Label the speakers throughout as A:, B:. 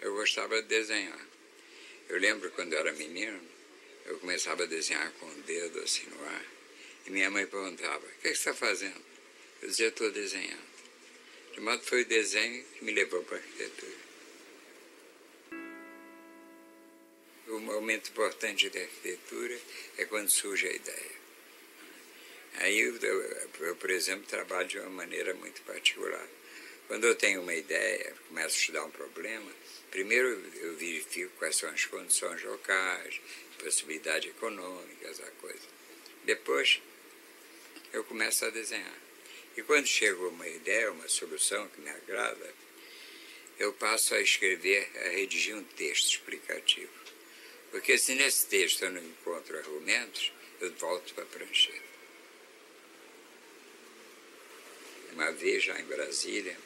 A: eu gostava de desenhar. Eu lembro quando eu era menino, eu começava a desenhar com o dedo assim no ar. E minha mãe perguntava: O que, é que você está fazendo? Eu dizia: Estou desenhando. De modo foi o desenho que me levou para a arquitetura. O momento importante da arquitetura é quando surge a ideia. Aí eu, eu, por exemplo, trabalho de uma maneira muito particular. Quando eu tenho uma ideia, começo a estudar um problema, primeiro eu verifico quais são as condições locais, possibilidades econômicas, a coisa. Depois eu começo a desenhar. E quando chega uma ideia, uma solução que me agrada, eu passo a escrever, a redigir um texto explicativo. Porque se nesse texto eu não encontro argumentos, eu volto para a prancheta. Uma vez já em Brasília,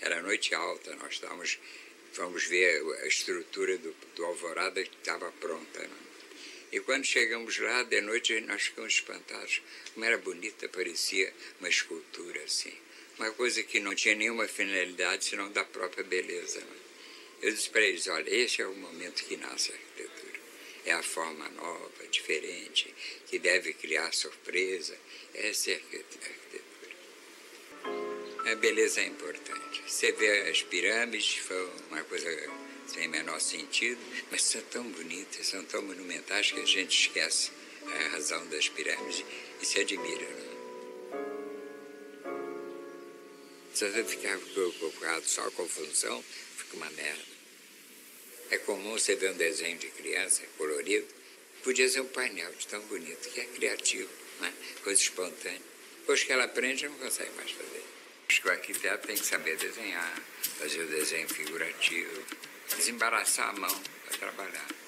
A: era noite alta, nós estávamos, fomos ver a estrutura do, do Alvorada que estava pronta. Né? E quando chegamos lá, de noite, nós ficamos espantados. Como era bonita, parecia uma escultura assim. Uma coisa que não tinha nenhuma finalidade, senão da própria beleza. Né? Eu disse para eles, olha, esse é o momento que nasce a arquitetura. É a forma nova, diferente, que deve criar surpresa. Essa é a arquitetura. A beleza é importante. Você vê as pirâmides, foi uma coisa sem menor sentido, mas são tão bonitas, são tão monumentais que a gente esquece a razão das pirâmides e se admira. Né? Se você ficar preocupado só com função, fica uma merda. É comum você ver um desenho de criança colorido, podia ser um painel de tão bonito, que é criativo, né? coisa espontânea. Depois que ela aprende, não consegue mais fazer. O arquiteto tem que saber desenhar, fazer o desenho figurativo, desembaraçar a mão para trabalhar.